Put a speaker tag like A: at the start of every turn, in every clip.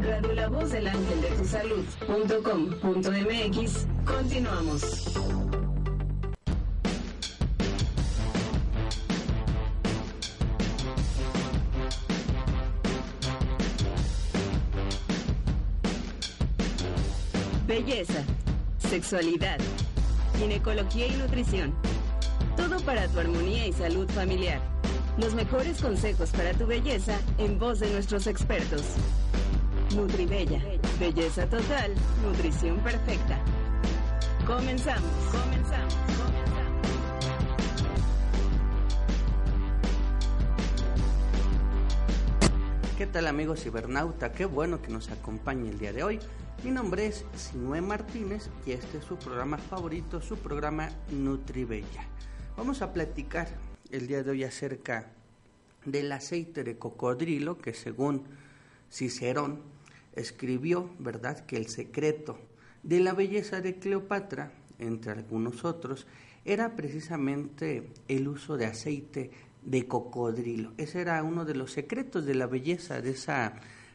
A: Radio Voz del Ángel de tu Salud.com.mx, continuamos. Belleza, sexualidad, ginecología y nutrición. Todo para tu armonía y salud familiar. Los mejores consejos para tu belleza en voz de nuestros expertos. Nutribella. Belleza total. Nutrición perfecta. Comenzamos. Comenzamos. Comenzamos.
B: ¿Qué tal amigos cibernauta? Qué bueno que nos acompañe el día de hoy. Mi nombre es Sinue Martínez y este es su programa favorito, su programa Nutribella. Vamos a platicar el día de hoy acerca del aceite de cocodrilo que según Cicerón escribió, ¿verdad?, que el secreto de la belleza de Cleopatra, entre algunos otros, era precisamente el uso de aceite de cocodrilo. Ese era uno de los secretos de la belleza de esa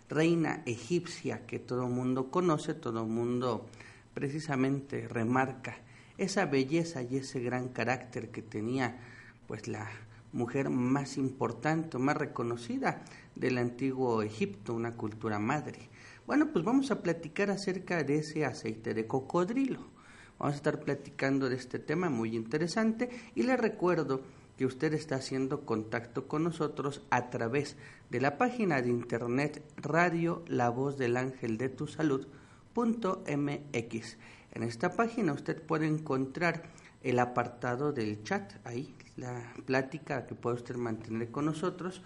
B: reina egipcia que todo mundo conoce, todo mundo precisamente remarca esa belleza y ese gran carácter que tenía pues la mujer más importante, más reconocida del antiguo Egipto, una cultura madre. Bueno, pues vamos a platicar acerca de ese aceite de cocodrilo. Vamos a estar platicando de este tema muy interesante y le recuerdo que usted está haciendo contacto con nosotros a través de la página de internet Radio La Voz del Ángel de tu Salud .mx. En esta página usted puede encontrar el apartado del chat, ahí la plática que puede usted mantener con nosotros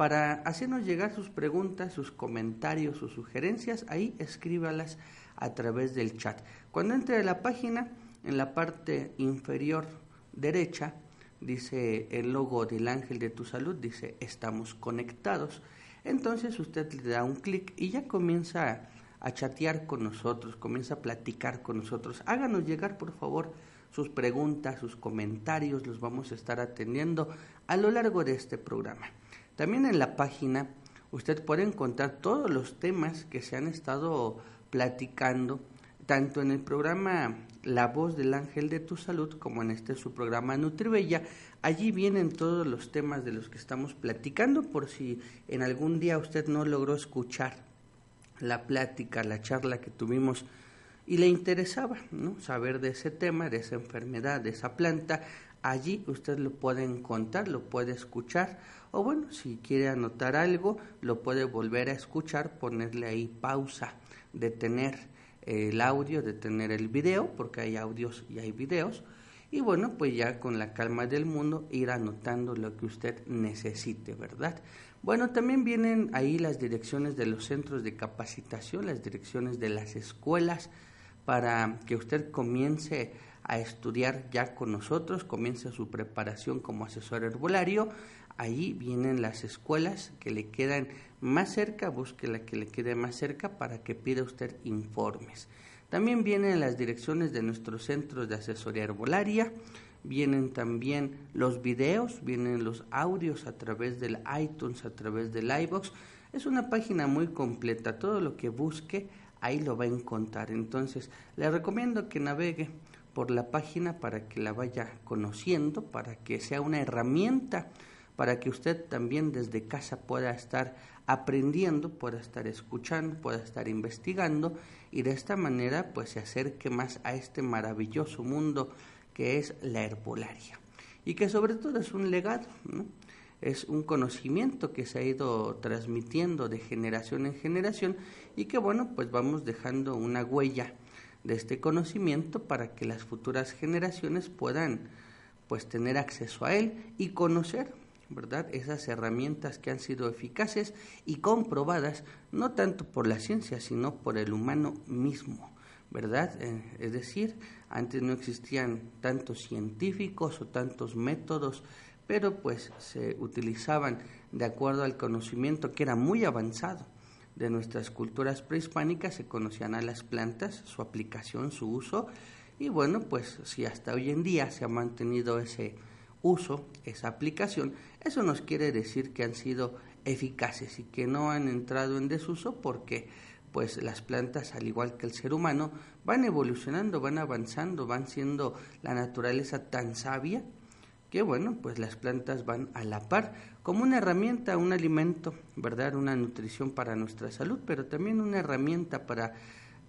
B: para hacernos llegar sus preguntas, sus comentarios, sus sugerencias, ahí escríbalas a través del chat. Cuando entre a la página, en la parte inferior derecha, dice el logo del ángel de tu salud, dice estamos conectados. Entonces usted le da un clic y ya comienza a chatear con nosotros, comienza a platicar con nosotros. Háganos llegar, por favor, sus preguntas, sus comentarios, los vamos a estar atendiendo a lo largo de este programa. También en la página usted puede encontrar todos los temas que se han estado platicando, tanto en el programa La voz del ángel de tu salud como en este su programa Nutribella. Allí vienen todos los temas de los que estamos platicando por si en algún día usted no logró escuchar la plática, la charla que tuvimos y le interesaba ¿no? saber de ese tema, de esa enfermedad, de esa planta, allí usted lo puede encontrar, lo puede escuchar o bueno, si quiere anotar algo, lo puede volver a escuchar, ponerle ahí pausa, detener el audio, detener el video, porque hay audios y hay videos, y bueno, pues ya con la calma del mundo ir anotando lo que usted necesite, ¿verdad? Bueno, también vienen ahí las direcciones de los centros de capacitación, las direcciones de las escuelas, para que usted comience a estudiar ya con nosotros, comience su preparación como asesor herbolario. Ahí vienen las escuelas que le quedan más cerca, busque la que le quede más cerca para que pida usted informes. También vienen las direcciones de nuestros centros de asesoría herbolaria, vienen también los videos, vienen los audios a través del iTunes, a través del iBox. Es una página muy completa, todo lo que busque ahí lo va a encontrar. Entonces, le recomiendo que navegue por la página para que la vaya conociendo, para que sea una herramienta para que usted también desde casa pueda estar aprendiendo, pueda estar escuchando, pueda estar investigando y de esta manera pues se acerque más a este maravilloso mundo que es la herbolaria. Y que sobre todo es un legado, es un conocimiento que se ha ido transmitiendo de generación en generación y que bueno, pues vamos dejando una huella de este conocimiento para que las futuras generaciones puedan pues tener acceso a él y conocer ¿verdad? Esas herramientas que han sido eficaces y comprobadas no tanto por la ciencia, sino por el humano mismo. ¿verdad? Eh, es decir, antes no existían tantos científicos o tantos métodos, pero pues se utilizaban de acuerdo al conocimiento que era muy avanzado de nuestras culturas prehispánicas, se conocían a las plantas, su aplicación, su uso, y bueno, pues si hasta hoy en día se ha mantenido ese uso, esa aplicación, eso nos quiere decir que han sido eficaces y que no han entrado en desuso porque pues las plantas, al igual que el ser humano, van evolucionando, van avanzando, van siendo la naturaleza tan sabia que bueno, pues las plantas van a la par como una herramienta, un alimento, ¿verdad? Una nutrición para nuestra salud, pero también una herramienta para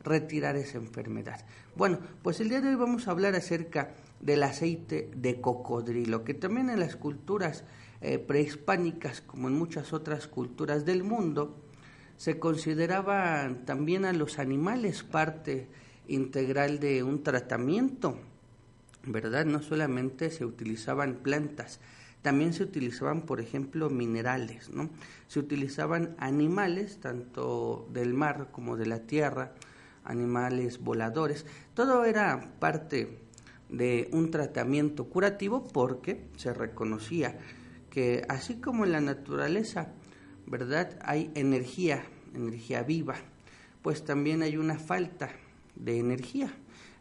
B: retirar esa enfermedad. Bueno, pues el día de hoy vamos a hablar acerca del aceite de cocodrilo, que también en las culturas eh, prehispánicas, como en muchas otras culturas del mundo, se consideraban también a los animales parte integral de un tratamiento ¿verdad? No solamente se utilizaban plantas, también se utilizaban, por ejemplo, minerales, ¿no? Se utilizaban animales, tanto del mar como de la tierra, animales voladores, todo era parte de un tratamiento curativo porque se reconocía que así como en la naturaleza, ¿verdad? Hay energía, energía viva, pues también hay una falta de energía.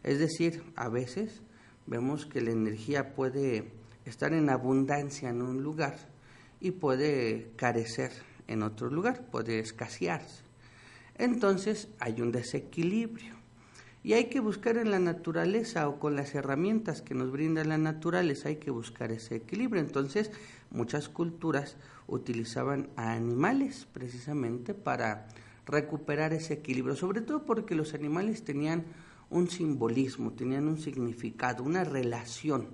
B: Es decir, a veces vemos que la energía puede estar en abundancia en un lugar y puede carecer en otro lugar, puede escasearse. Entonces hay un desequilibrio y hay que buscar en la naturaleza o con las herramientas que nos brinda la naturaleza, hay que buscar ese equilibrio. Entonces muchas culturas utilizaban a animales precisamente para recuperar ese equilibrio, sobre todo porque los animales tenían un simbolismo, tenían un significado, una relación.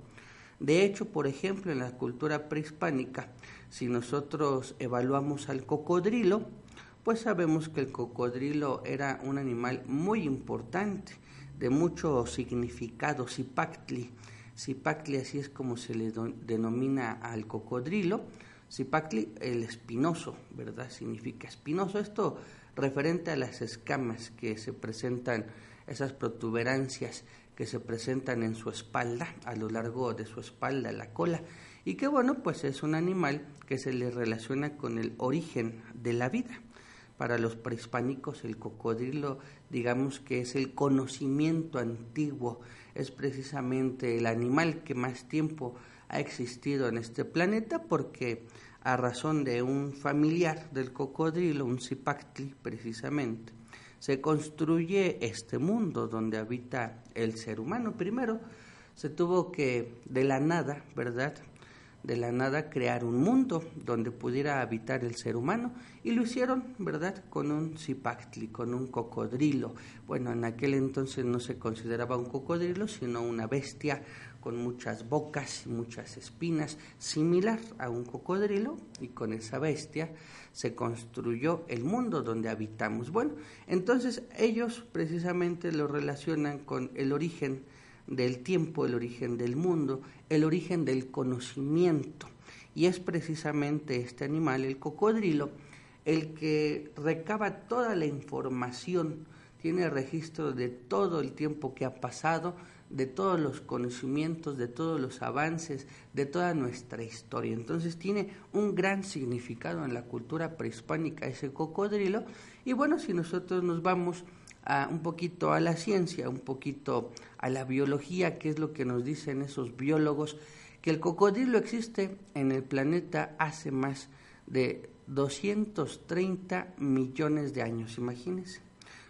B: De hecho, por ejemplo, en la cultura prehispánica, si nosotros evaluamos al cocodrilo, pues sabemos que el cocodrilo era un animal muy importante, de mucho significado, Zipactli. Zipactli así es como se le denomina al cocodrilo. Zipactli, el espinoso, ¿verdad? Significa espinoso. Esto referente a las escamas que se presentan esas protuberancias que se presentan en su espalda, a lo largo de su espalda, la cola, y que bueno, pues es un animal que se le relaciona con el origen de la vida. Para los prehispánicos el cocodrilo, digamos que es el conocimiento antiguo, es precisamente el animal que más tiempo ha existido en este planeta porque a razón de un familiar del cocodrilo, un cipactli precisamente, se construye este mundo donde habita el ser humano. Primero se tuvo que, de la nada, ¿verdad? De la nada crear un mundo donde pudiera habitar el ser humano y lo hicieron, ¿verdad? Con un cipactli, con un cocodrilo. Bueno, en aquel entonces no se consideraba un cocodrilo, sino una bestia con muchas bocas y muchas espinas, similar a un cocodrilo, y con esa bestia se construyó el mundo donde habitamos. Bueno, entonces ellos precisamente lo relacionan con el origen del tiempo, el origen del mundo, el origen del conocimiento. Y es precisamente este animal, el cocodrilo, el que recaba toda la información, tiene registro de todo el tiempo que ha pasado, de todos los conocimientos, de todos los avances, de toda nuestra historia. Entonces tiene un gran significado en la cultura prehispánica ese cocodrilo. Y bueno, si nosotros nos vamos a, un poquito a la ciencia, un poquito a la biología, que es lo que nos dicen esos biólogos, que el cocodrilo existe en el planeta hace más de 230 millones de años, imagínense.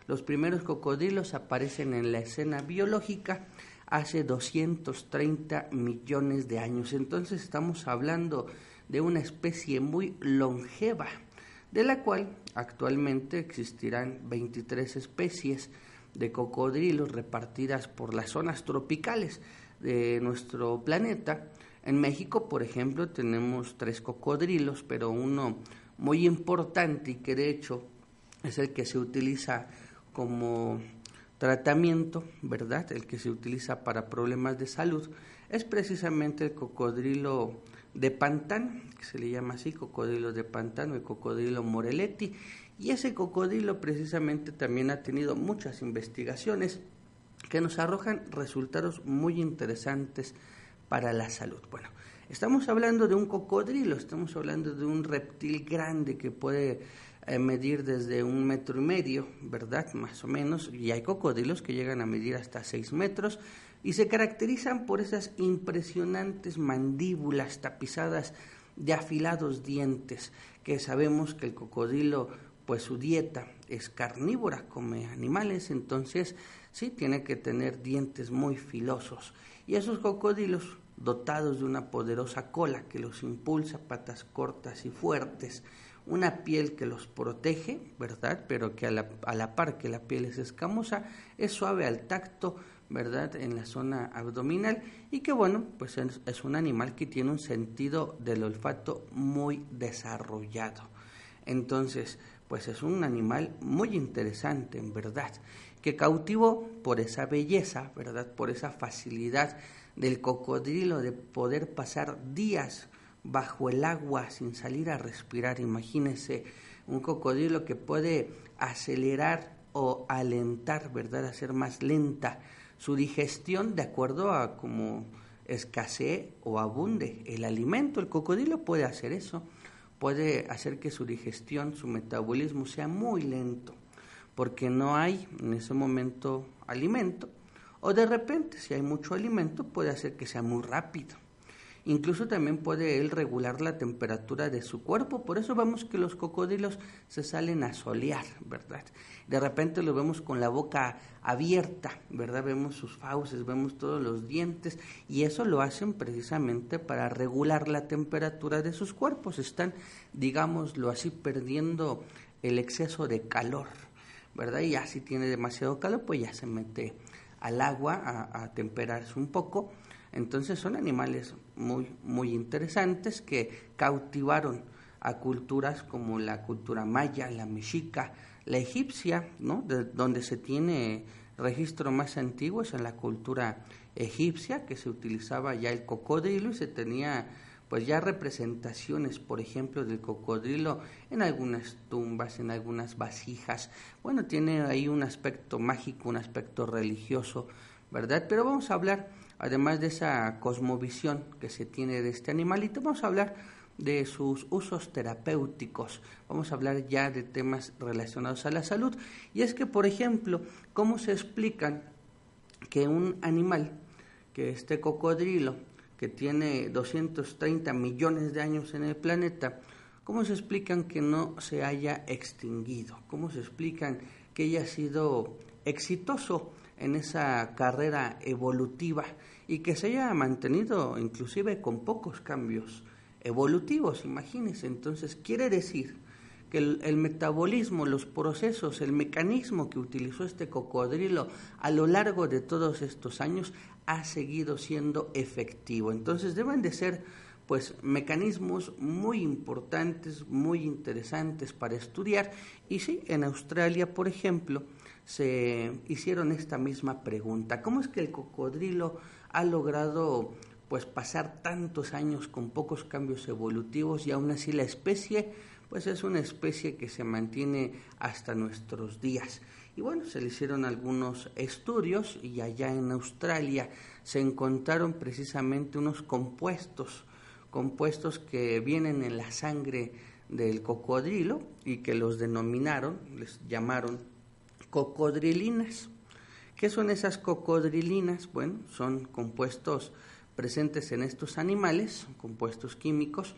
B: Los primeros cocodrilos aparecen en la escena biológica hace 230 millones de años. Entonces estamos hablando de una especie muy longeva, de la cual actualmente existirán 23 especies de cocodrilos repartidas por las zonas tropicales de nuestro planeta. En México, por ejemplo, tenemos tres cocodrilos, pero uno muy importante y que de hecho es el que se utiliza como tratamiento, ¿verdad? El que se utiliza para problemas de salud es precisamente el cocodrilo de pantano, que se le llama así, cocodrilo de pantano, el cocodrilo moreletti, y ese cocodrilo precisamente también ha tenido muchas investigaciones que nos arrojan resultados muy interesantes para la salud. Bueno, estamos hablando de un cocodrilo, estamos hablando de un reptil grande que puede medir desde un metro y medio, ¿verdad? Más o menos, y hay cocodrilos que llegan a medir hasta seis metros y se caracterizan por esas impresionantes mandíbulas tapizadas de afilados dientes, que sabemos que el cocodrilo, pues su dieta es carnívora, come animales, entonces sí tiene que tener dientes muy filosos. Y esos cocodrilos, dotados de una poderosa cola que los impulsa, patas cortas y fuertes, una piel que los protege, ¿verdad? Pero que a la, a la par que la piel es escamosa, es suave al tacto, ¿verdad? En la zona abdominal y que bueno, pues es, un animal que tiene un sentido del olfato muy desarrollado. Entonces, pues es un animal muy interesante, en verdad, que cautivó por esa belleza, ¿verdad? Por esa facilidad del cocodrilo de poder pasar días bajo el agua sin salir a respirar. Imagínese un cocodrilo que puede acelerar o alentar, ¿verdad? Hacer más lenta su digestión de acuerdo a cómo escasee o abunde el alimento. El cocodrilo puede hacer eso, puede hacer que su digestión, su metabolismo sea muy lento, porque no hay en ese momento alimento, o de repente si hay mucho alimento puede hacer que sea muy rápido. Incluso también puede él regular la temperatura de su cuerpo. Por eso vemos que los cocodrilos se salen a solear, ¿verdad? De repente lo vemos con la boca abierta, ¿verdad? Vemos sus fauces, vemos todos los dientes y eso lo hacen precisamente para regular la temperatura de sus cuerpos. Están, digámoslo así, perdiendo el exceso de calor, ¿verdad? Y ya si tiene demasiado calor, pues ya se mete al agua a, a temperarse un poco entonces son animales muy, muy interesantes que cautivaron a culturas como la cultura maya, la mexica, la egipcia, ¿no? De donde se tiene registro más antiguo es en la cultura egipcia, que se utilizaba ya el cocodrilo y se tenía pues ya representaciones, por ejemplo, del cocodrilo en algunas tumbas, en algunas vasijas. Bueno, tiene ahí un aspecto mágico, un aspecto religioso, ¿verdad? Pero vamos a hablar además de esa cosmovisión que se tiene de este animalito, vamos a hablar de sus usos terapéuticos, vamos a hablar ya de temas relacionados a la salud. Y es que, por ejemplo, ¿cómo se explican que un animal, que este cocodrilo, que tiene 230 millones de años en el planeta, ¿cómo se explican que no se haya extinguido? ¿Cómo se explican que haya sido exitoso en esa carrera evolutiva y que se haya mantenido inclusive con pocos cambios evolutivos, imagínense. Entonces, quiere decir que el, metabolismo, los procesos, el mecanismo que utilizó este cocodrilo a lo largo de todos estos años ha seguido siendo efectivo. Entonces, deben de ser pues mecanismos muy importantes, muy interesantes para estudiar. Y sí, en Australia, por ejemplo, se hicieron esta misma pregunta. ¿Cómo es que el cocodrilo ha logrado pues pasar tantos años con pocos cambios evolutivos y aún así la especie pues es una especie que se mantiene hasta nuestros días. Y bueno, se le hicieron algunos estudios y allá en Australia se encontraron precisamente unos compuestos, compuestos que vienen en la sangre del cocodrilo y que los denominaron, les llamaron cocodrilinas. ¿Qué son esas cocodrilinas? Bueno, son compuestos presentes en estos animales, compuestos químicos,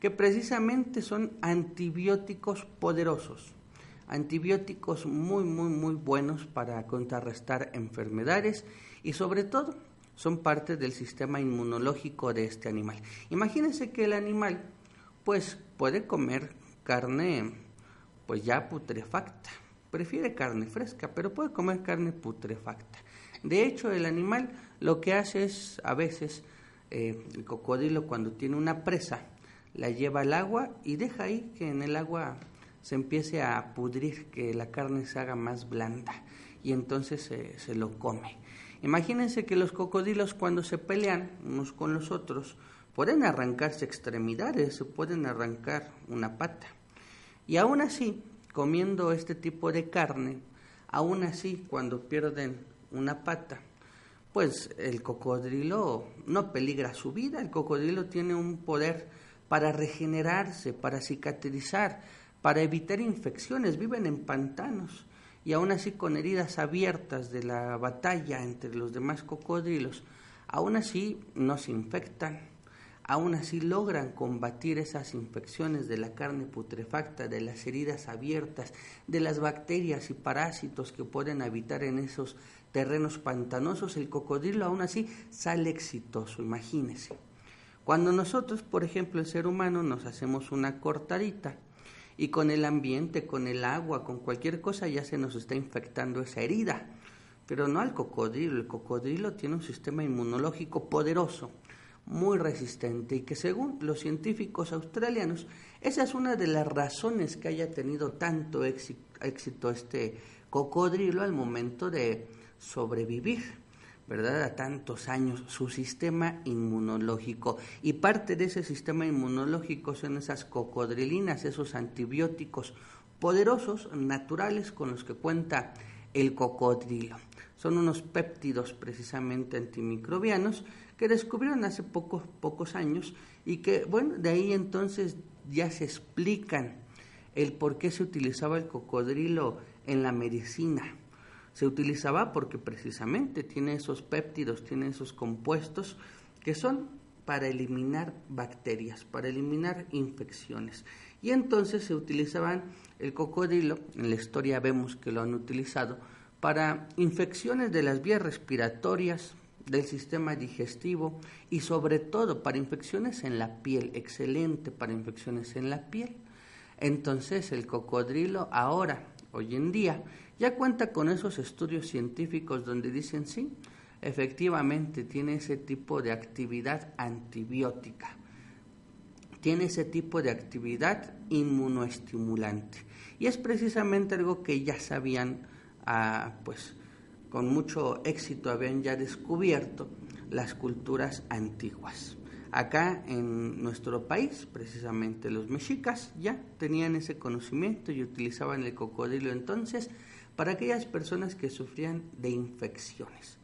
B: que precisamente son antibióticos poderosos, antibióticos muy, muy, muy buenos para contrarrestar enfermedades y sobre todo son parte del sistema inmunológico de este animal. Imagínense que el animal pues puede comer carne pues ya putrefacta, prefiere carne fresca, pero puede comer carne putrefacta. De hecho, el animal lo que hace es, a veces, eh, el cocodrilo cuando tiene una presa, la lleva al agua y deja ahí que en el agua se empiece a pudrir, que la carne se haga más blanda y entonces se lo come. Imagínense que los cocodrilos cuando se pelean unos con los otros pueden arrancarse extremidades, se pueden arrancar una pata. Y aún así, comiendo este tipo de carne, aún así cuando pierden una pata, pues el cocodrilo no peligra su vida, el cocodrilo tiene un poder para regenerarse, para cicatrizar, para evitar infecciones, viven en pantanos y aún así con heridas abiertas de la batalla entre los demás cocodrilos, aún así no se infectan, aún así logran combatir esas infecciones de la carne putrefacta, de las heridas abiertas, de las bacterias y parásitos que pueden habitar en esos terrenos pantanosos, el cocodrilo aún así sale exitoso, imagínese. Cuando nosotros, por ejemplo, el ser humano, nos hacemos una cortadita y con el ambiente, con el agua, con cualquier cosa ya se nos está infectando esa herida, pero no al cocodrilo, el cocodrilo tiene un sistema inmunológico poderoso muy resistente y que según los científicos australianos, esa es una de las razones que haya tenido tanto éxito este cocodrilo al momento de sobrevivir, ¿verdad? A tantos años, su sistema inmunológico. Y parte de ese sistema inmunológico son esas cocodrilinas, esos antibióticos poderosos, naturales, con los que cuenta el cocodrilo. Son unos péptidos precisamente antimicrobianos que descubrieron hace pocos, pocos años y que, bueno, de ahí entonces ya se explican el por qué se utilizaba el cocodrilo en la medicina. Se utilizaba porque precisamente tiene esos péptidos, tiene esos compuestos que son para eliminar bacterias, para eliminar infecciones. Y entonces se utilizaban el cocodrilo, en la historia vemos que lo han utilizado, para infecciones de las vías respiratorias, del sistema digestivo y sobre todo para infecciones en la piel, excelente para infecciones en la piel. Entonces el cocodrilo ahora, hoy en día, ya cuenta con esos estudios científicos donde dicen sí, efectivamente tiene ese tipo de actividad antibiótica, tiene ese tipo de actividad inmunoestimulante. Y es precisamente algo que ya sabían, ah, pues, con mucho éxito habían ya descubierto las culturas antiguas. Acá en nuestro país, precisamente los mexicas ya tenían ese conocimiento y utilizaban el cocodrilo entonces para aquellas personas que sufrían de infecciones.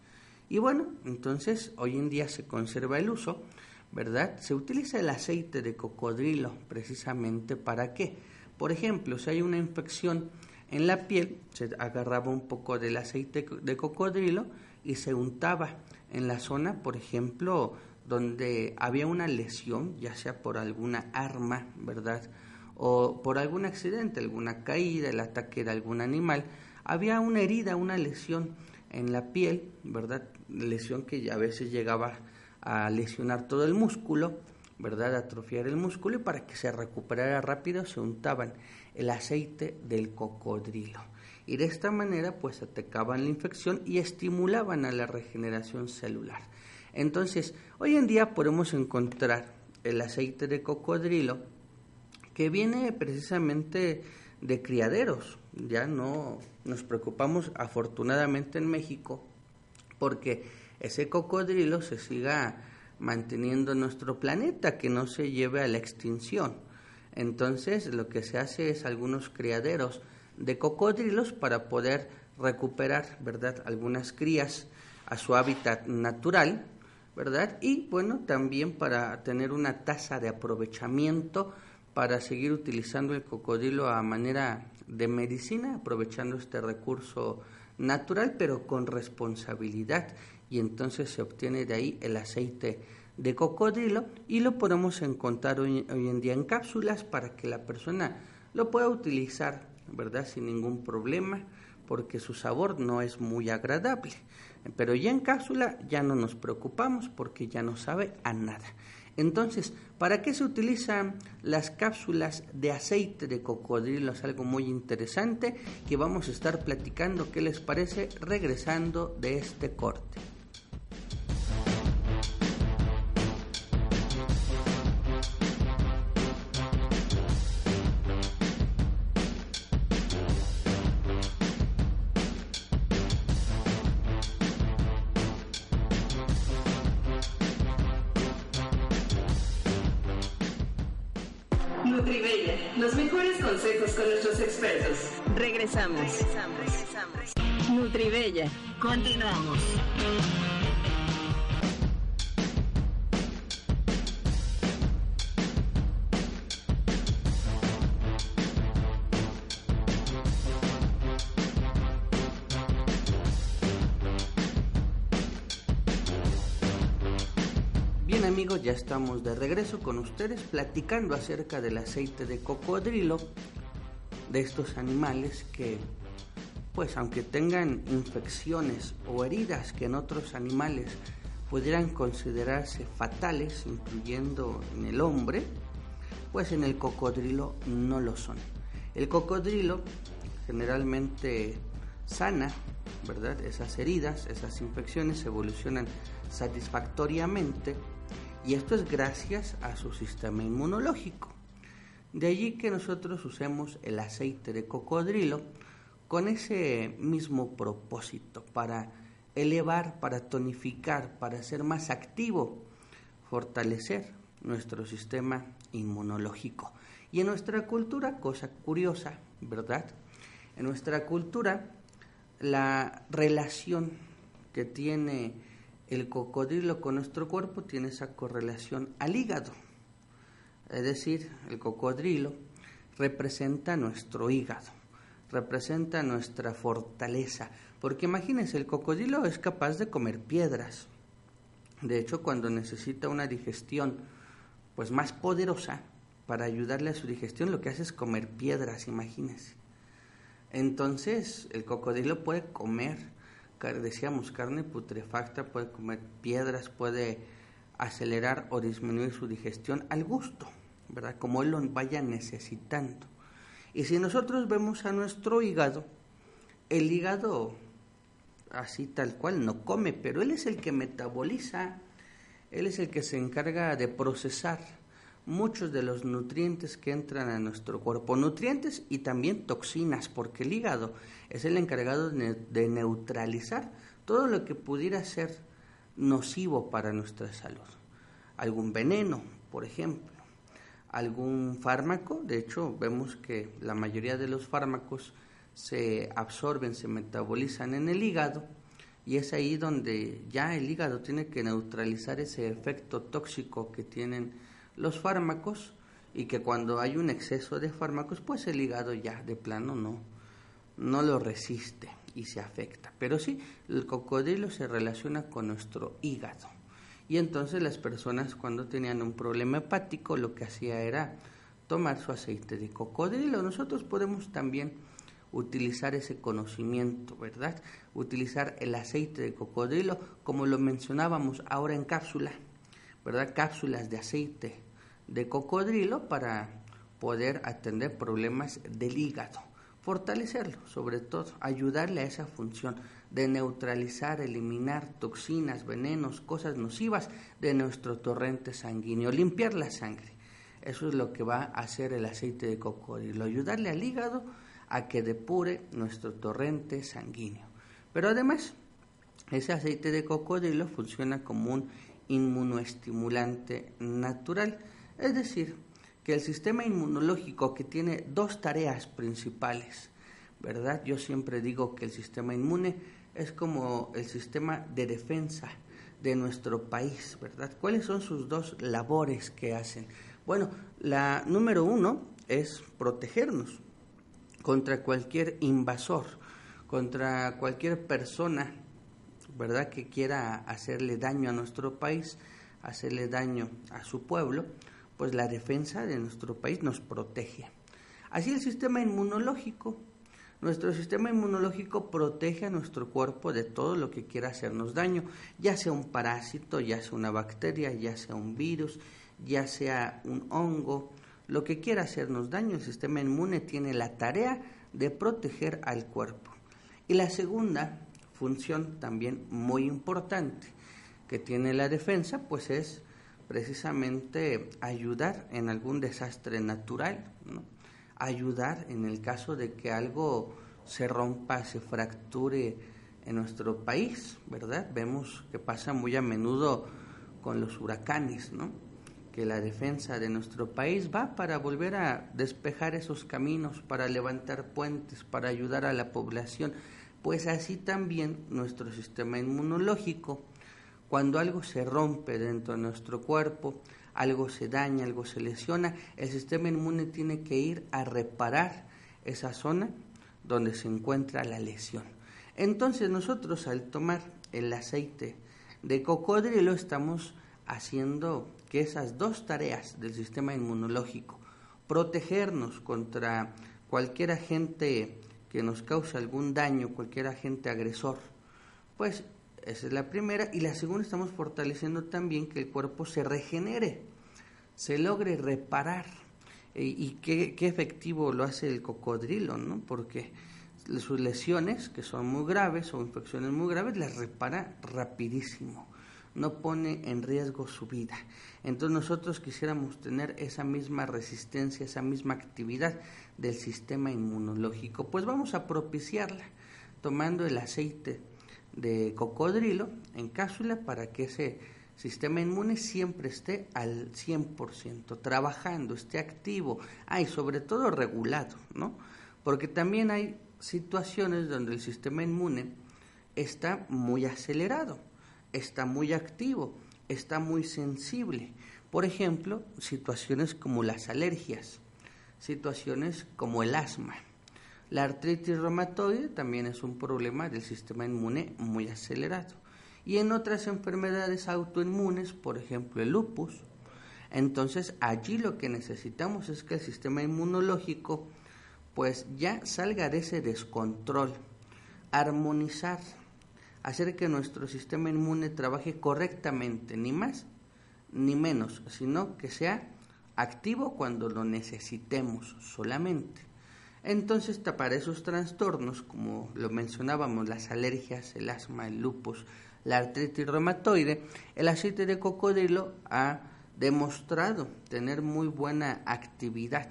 B: Y bueno, entonces hoy en día se conserva el uso, ¿verdad? Se utiliza el aceite de cocodrilo precisamente para qué. Por ejemplo, si hay una infección en la piel se agarraba un poco del aceite de cocodrilo y se untaba en la zona, por ejemplo, donde había una lesión, ya sea por alguna arma, ¿verdad? O por algún accidente, alguna caída, el ataque de algún animal, había una herida, una lesión en la piel, ¿verdad? Lesión que a veces llegaba a lesionar todo el músculo, ¿verdad? Atrofiar el músculo y para que se recuperara rápido se untaban el aceite del cocodrilo. Y de esta manera pues atacaban la infección y estimulaban a la regeneración celular. Entonces, hoy en día podemos encontrar el aceite de cocodrilo que viene precisamente de criaderos. Ya no nos preocupamos afortunadamente en México porque ese cocodrilo se siga manteniendo en nuestro planeta, que no se lleve a la extinción. Entonces lo que se hace es algunos criaderos de cocodrilos para poder recuperar, ¿verdad?, algunas crías a su hábitat natural, ¿verdad? Y bueno, también para tener una tasa de aprovechamiento para seguir utilizando el cocodrilo a manera de medicina, aprovechando este recurso natural, pero con responsabilidad. Y entonces se obtiene de ahí el aceite de cocodrilo y lo podemos encontrar hoy, en día en cápsulas para que la persona lo pueda utilizar, ¿verdad? Sin ningún problema, porque su sabor no es muy agradable. Pero ya en cápsula ya no nos preocupamos porque ya no sabe a nada. Entonces, ¿para qué se utilizan las cápsulas de aceite de cocodrilo? Es algo muy interesante que vamos a estar platicando. ¿Qué les parece? Regresando de este corte.
A: Regresamos. Nutribella. Continuamos.
B: Bien amigos, ya estamos de regreso con ustedes platicando acerca del aceite de cocodrilo, de estos animales que, pues aunque tengan infecciones o heridas que en otros animales pudieran considerarse fatales, incluyendo en el hombre, pues en el cocodrilo no lo son. El cocodrilo generalmente sana, ¿verdad? Esas heridas, esas infecciones evolucionan satisfactoriamente y esto es gracias a su sistema inmunológico. De allí que nosotros usemos el aceite de cocodrilo con ese mismo propósito, para elevar, para tonificar, para ser más activo, fortalecer nuestro sistema inmunológico. Y en nuestra cultura, cosa curiosa, ¿verdad? En nuestra cultura, la relación que tiene el cocodrilo con nuestro cuerpo tiene esa correlación al hígado. Es decir, el cocodrilo representa nuestro hígado, representa nuestra fortaleza. Porque imagínense, el cocodrilo es capaz de comer piedras. De hecho, cuando necesita una digestión pues más poderosa para ayudarle a su digestión, lo que hace es comer piedras, imagínense. Entonces, el cocodrilo puede comer decíamos, carne putrefacta, puede comer piedras, puede acelerar o disminuir su digestión al gusto, ¿verdad? Como él lo vaya necesitando. Y si nosotros vemos a nuestro hígado, el hígado así tal cual no come, pero él es el que metaboliza, él es el que se encarga de procesar muchos de los nutrientes que entran a nuestro cuerpo, nutrientes y también toxinas, porque el hígado es el encargado de neutralizar todo lo que pudiera ser nocivo para nuestra salud. Algún veneno, por ejemplo, algún fármaco, de hecho vemos que la mayoría de los fármacos se absorben, se metabolizan en el hígado y es ahí donde ya el hígado tiene que neutralizar ese efecto tóxico que tienen los fármacos y que cuando hay un exceso de fármacos, pues el hígado ya de plano no, no lo resiste y se afecta. Pero sí, el cocodrilo se relaciona con nuestro hígado. Y entonces las personas cuando tenían un problema hepático lo que hacía era tomar su aceite de cocodrilo. Nosotros podemos también utilizar ese conocimiento, ¿verdad? Utilizar el aceite de cocodrilo como lo mencionábamos ahora en cápsula, ¿verdad? Cápsulas de aceite de cocodrilo para poder atender problemas del hígado, fortalecerlo sobre todo, ayudarle a esa función de neutralizar, eliminar toxinas, venenos, cosas nocivas de nuestro torrente sanguíneo, limpiar la sangre. Eso es lo que va a hacer el aceite de cocodrilo, ayudarle al hígado a que depure nuestro torrente sanguíneo. Pero además, ese aceite de cocodrilo funciona como un inmunoestimulante natural es decir, que el sistema inmunológico que tiene dos tareas principales, ¿verdad? Yo siempre digo que el sistema inmune es como el sistema de defensa de nuestro país, ¿verdad? ¿Cuáles son sus dos labores que hacen? Bueno, la número uno es protegernos contra cualquier invasor, contra cualquier persona, ¿verdad?, que quiera hacerle daño a nuestro país, hacerle daño a su pueblo pues la defensa de nuestro país nos protege. Así el sistema inmunológico, nuestro sistema inmunológico protege a nuestro cuerpo de todo lo que quiera hacernos daño, ya sea un parásito, ya sea una bacteria, ya sea un virus, ya sea un hongo, lo que quiera hacernos daño, el sistema inmune tiene la tarea de proteger al cuerpo. Y la segunda función también muy importante que tiene la defensa, pues es precisamente ayudar en algún desastre natural, ayudar en el caso de que algo se rompa, se fracture en nuestro país, ¿verdad? Vemos que pasa muy a menudo con los huracanes, ¿no? Que la defensa de nuestro país va para volver a despejar esos caminos, para levantar puentes, para ayudar a la población. Pues así también nuestro sistema inmunológico cuando algo se rompe dentro de nuestro cuerpo, algo se daña, algo se lesiona, el sistema inmune tiene que ir a reparar esa zona donde se encuentra la lesión. Entonces nosotros al tomar el aceite de cocodrilo estamos haciendo que esas dos tareas del sistema inmunológico, protegernos contra cualquier agente que nos cause algún daño, cualquier agente agresor, pues esa es la primera. Y la segunda estamos fortaleciendo también que el cuerpo se regenere, se logre reparar. E, y qué, qué, efectivo lo hace el cocodrilo, ¿no? Porque sus lesiones, que son muy graves o infecciones muy graves, las repara rapidísimo no pone en riesgo su vida. Entonces nosotros quisiéramos tener esa misma resistencia, esa misma actividad del sistema inmunológico. Pues vamos a propiciarla tomando el aceite de cocodrilo en cápsula para que ese sistema inmune siempre esté al 100%, trabajando, esté activo, hay sobre todo regulado, ¿no? Porque también hay situaciones donde el sistema inmune está muy acelerado está muy activo, está muy sensible. Por ejemplo, situaciones como las alergias, situaciones como el asma. La artritis reumatoide también es un problema del sistema inmune muy acelerado. Y en otras enfermedades autoinmunes, por ejemplo el lupus, entonces allí lo que necesitamos es que el sistema inmunológico pues ya salga de ese descontrol, armonizar hacer que nuestro sistema inmune trabaje correctamente, ni más ni menos, sino que sea activo cuando lo necesitemos solamente. Entonces, para esos trastornos, como lo mencionábamos, las alergias, el asma, el lupus, la artritis reumatoide, el aceite de cocodrilo ha demostrado tener muy buena actividad,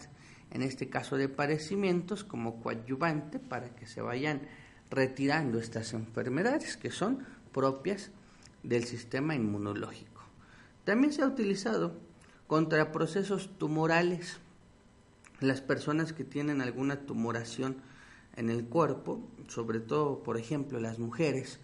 B: en este caso de padecimientos como coadyuvante para que se vayan retirando estas enfermedades que son propias del sistema inmunológico. También se ha utilizado contra procesos tumorales. Las personas que tienen alguna tumoración en el cuerpo, sobre todo, por ejemplo, las mujeres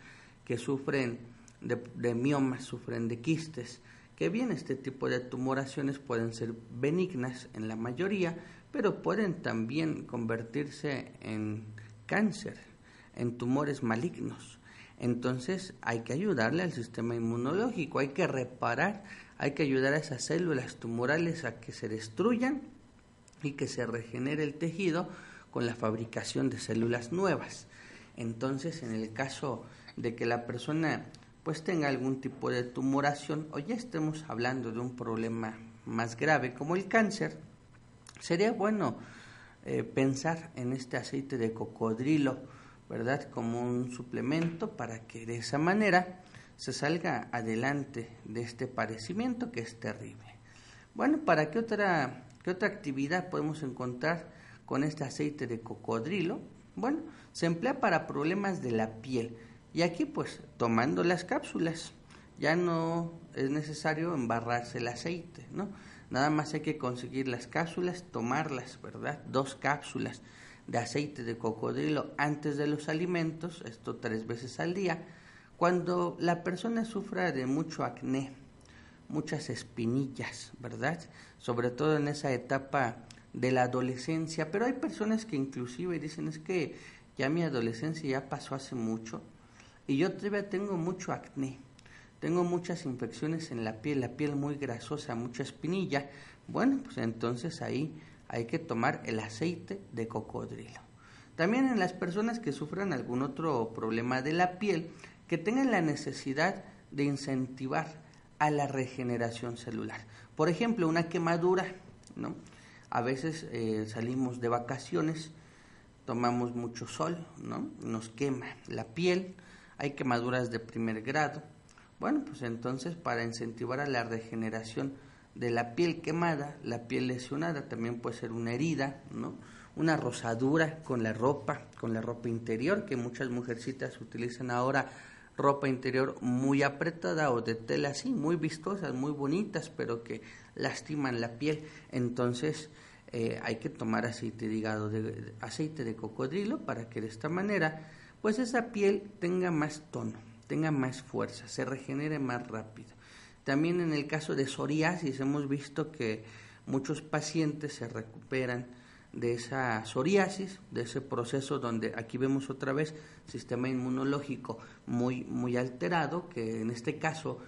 B: que sufren de, miomas, sufren de quistes, que bien este tipo de tumoraciones pueden ser benignas en la mayoría, pero pueden también convertirse en cáncer, en tumores malignos. Entonces hay que ayudarle al sistema inmunológico, hay que reparar, hay que ayudar a esas células tumorales a que se destruyan y que se regenere el tejido con la fabricación de células nuevas. Entonces, en el caso de que la persona pues tenga algún tipo de tumoración o ya estemos hablando de un problema más grave como el cáncer, sería bueno eh, pensar en este aceite de cocodrilo ¿verdad? Como un suplemento para que de esa manera se salga adelante de este padecimiento que es terrible. Bueno, ¿para qué otra, qué otra actividad podemos encontrar con este aceite de cocodrilo? Bueno, se emplea para problemas de la piel. Y aquí pues tomando las cápsulas, ya no es necesario embarrarse el aceite, ¿no? Nada más hay que conseguir las cápsulas, tomarlas, ¿verdad? Dos cápsulas de aceite de cocodrilo antes de los alimentos, esto tres veces al día, cuando la persona sufra de mucho acné, muchas espinillas, ¿verdad? Sobre todo en esa etapa de la adolescencia, pero hay personas que inclusive dicen es que ya mi adolescencia ya pasó hace mucho y yo todavía tengo mucho acné, tengo muchas infecciones en la piel, la piel muy grasosa, mucha espinilla, bueno, pues entonces ahí hay que tomar el aceite de cocodrilo. También en las personas que sufran algún otro problema de la piel, que tengan la necesidad de incentivar a la regeneración celular. Por ejemplo, una quemadura, ¿no? A veces eh, salimos de vacaciones, tomamos mucho sol, ¿no? Nos quema la piel, hay quemaduras de primer grado. Bueno, pues entonces para incentivar a la regeneración de la piel quemada, la piel lesionada, también puede ser una herida, ¿no? Una rosadura con la ropa, con la ropa interior, que muchas mujercitas utilizan ahora ropa interior muy apretada o de tela así, muy vistosas, muy bonitas, pero que lastiman la piel. Entonces eh, hay que tomar aceite de de, aceite de cocodrilo para que de esta manera, pues esa piel tenga más tono, tenga más fuerza, se regenere más rápido. También en el caso de psoriasis hemos visto que muchos pacientes se recuperan de esa psoriasis, de ese proceso donde aquí vemos otra vez sistema inmunológico muy, muy alterado, que en este caso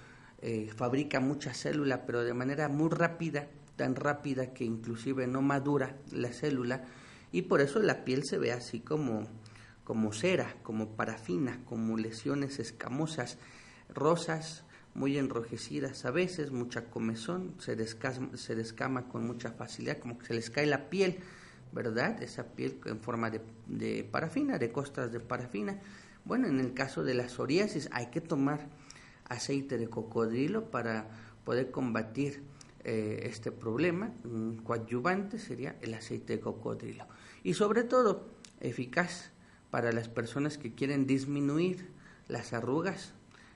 B: eh, fabrica mucha célula, pero de manera muy rápida, tan rápida que inclusive no madura la célula, y por eso la piel se ve así como, como cera, como parafina, como lesiones escamosas, rosas, muy enrojecidas a veces, mucha comezón, se descama, se descama con mucha facilidad, como que se les cae la piel, ¿verdad? Esa piel en forma de, de parafina, de costras de parafina. Bueno, en el caso de la psoriasis hay que tomar aceite de cocodrilo para poder combatir eh, este problema. Un coadyuvante sería el aceite de cocodrilo. Y sobre todo, eficaz para las personas que quieren disminuir las arrugas,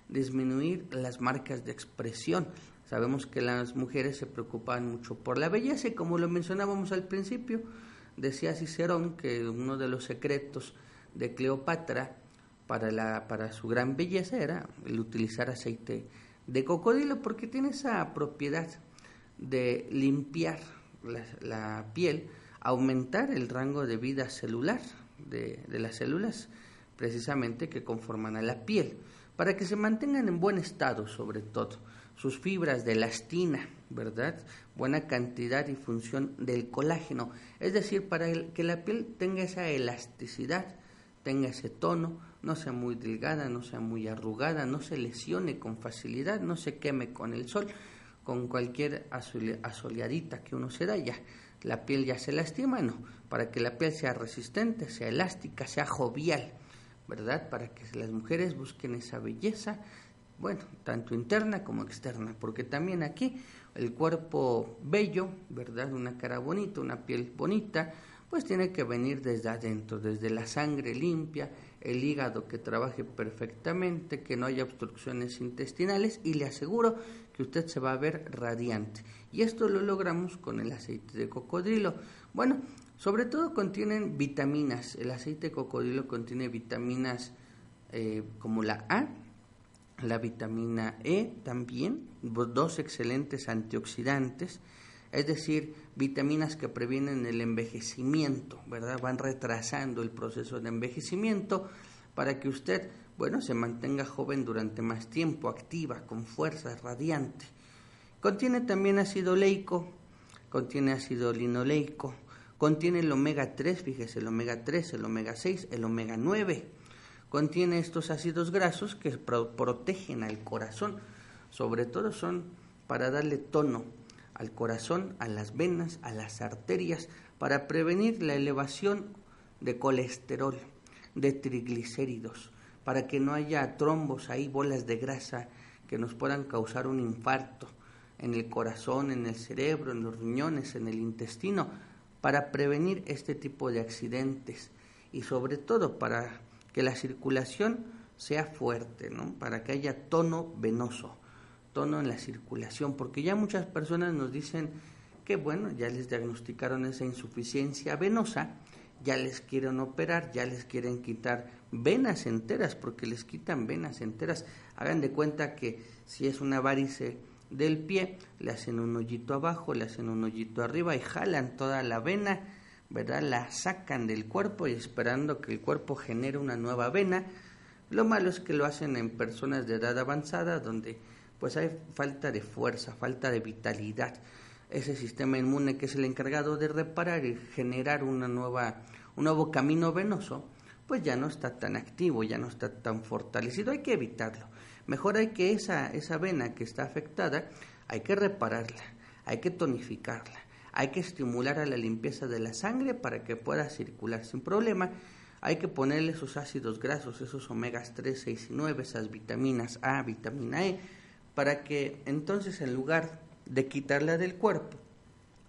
B: disminuir las marcas de expresión. Sabemos que las mujeres se preocupan mucho por la belleza y como lo mencionábamos al principio, decía Cicerón que uno de los secretos de Cleopatra para, la, para su gran belleza era el utilizar aceite de cocodrilo porque tiene esa propiedad de limpiar la, piel, aumentar el rango de vida celular de, de las células precisamente que conforman a la piel para que se mantengan en buen estado sobre todo, sus fibras de elastina, ¿verdad? Buena cantidad y función del colágeno, es decir, para que la piel tenga esa elasticidad, tenga ese tono, no sea muy delgada, no sea muy arrugada, no se lesione con facilidad, no se queme con el sol, con cualquier asoleadita que uno se da ya. La piel ya se lastima, no, para que la piel sea resistente, sea elástica, sea jovial ¿verdad? Para que las mujeres busquen esa belleza, bueno, tanto interna como externa, porque también aquí el cuerpo bello, ¿verdad? Una cara bonita, una piel bonita, pues tiene que venir desde adentro, desde la sangre limpia, el hígado que trabaje perfectamente, que no haya obstrucciones intestinales y le aseguro que usted se va a ver radiante. Y esto lo logramos con el aceite de cocodrilo. Bueno, sobre todo contienen vitaminas. El aceite de cocodrilo contiene vitaminas eh, como la A, la vitamina E también, dos excelentes antioxidantes, es decir, vitaminas que previenen el envejecimiento, ¿verdad? Van retrasando el proceso de envejecimiento para que usted, bueno, se mantenga joven durante más tiempo, activa, con fuerza, radiante. Contiene también ácido leico, contiene ácido linoleico, Contiene el omega 3, fíjese, el omega 3, el omega 6, el omega 9. Contiene estos ácidos grasos que protegen al corazón. Sobre todo son para darle tono al corazón, a las venas, a las arterias, para prevenir la elevación de colesterol, de triglicéridos, para que no haya trombos ahí, bolas de grasa que nos puedan causar un infarto en el corazón, en el cerebro, en los riñones, en el intestino para prevenir este tipo de accidentes y sobre todo para que la circulación sea fuerte, ¿no? para que haya tono venoso, tono en la circulación, porque ya muchas personas nos dicen que bueno, ya les diagnosticaron esa insuficiencia venosa, ya les quieren operar, ya les quieren quitar venas enteras, porque les quitan venas enteras. Hagan de cuenta que si es una varice del pie, le hacen un hoyito abajo, le hacen un hoyito arriba y jalan toda la vena, ¿verdad? La sacan del cuerpo y esperando que el cuerpo genere una nueva vena. Lo malo es que lo hacen en personas de edad avanzada donde pues hay falta de fuerza, falta de vitalidad. Ese sistema inmune que es el encargado de reparar y generar una nueva, un nuevo camino venoso, pues ya no está tan activo, ya no está tan fortalecido, hay que evitarlo. Mejor hay que esa, esa vena que está afectada, hay que repararla, hay que tonificarla, hay que estimular a la limpieza de la sangre para que pueda circular sin problema. Hay que ponerle esos ácidos grasos, esos omegas 3, 6 y 9, esas vitaminas A, vitamina E, para que entonces en lugar de quitarla del cuerpo,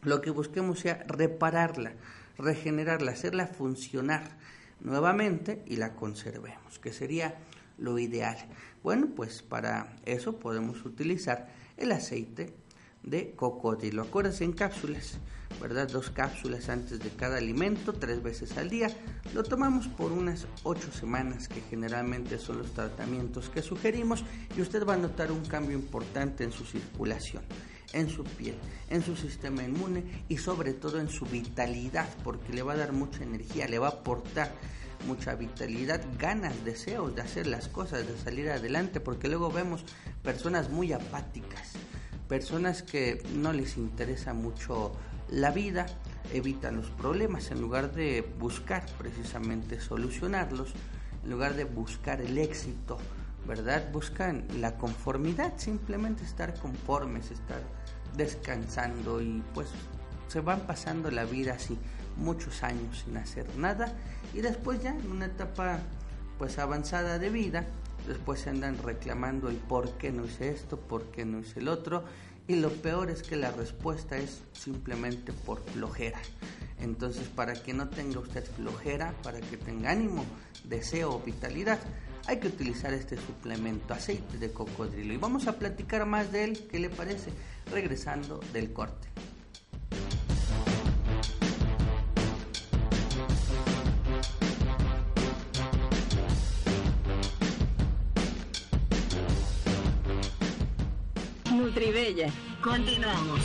B: lo que busquemos sea repararla, regenerarla, hacerla funcionar nuevamente y la conservemos, que sería lo ideal. Bueno, pues para eso podemos utilizar el aceite de cocodrilo. Acuérdense en cápsulas, ¿verdad? Dos cápsulas antes de cada alimento, tres veces al día. Lo tomamos por unas ocho semanas, que generalmente son los tratamientos que sugerimos, y usted va a notar un cambio importante en su circulación, en su piel, en su sistema inmune y sobre todo en su vitalidad, porque le va a dar mucha energía, le va a aportar mucha vitalidad, ganas, deseos de hacer las cosas, de salir adelante, porque luego vemos personas muy apáticas, personas que no les interesa mucho la vida, evitan los problemas en lugar de buscar precisamente solucionarlos, en lugar de buscar el éxito, ¿verdad? Buscan la conformidad, simplemente estar conformes, estar descansando y pues se van pasando la vida así muchos años sin hacer nada y después ya en una etapa pues avanzada de vida después se andan reclamando el por qué no hice esto, por qué no hice el otro y lo peor es que la respuesta es simplemente por flojera. Entonces, para que no tenga usted flojera, para que tenga ánimo, deseo o vitalidad, hay que utilizar este suplemento, aceite de cocodrilo. Y vamos a platicar más de él, ¿qué le parece? Regresando del corte.
A: Continuamos.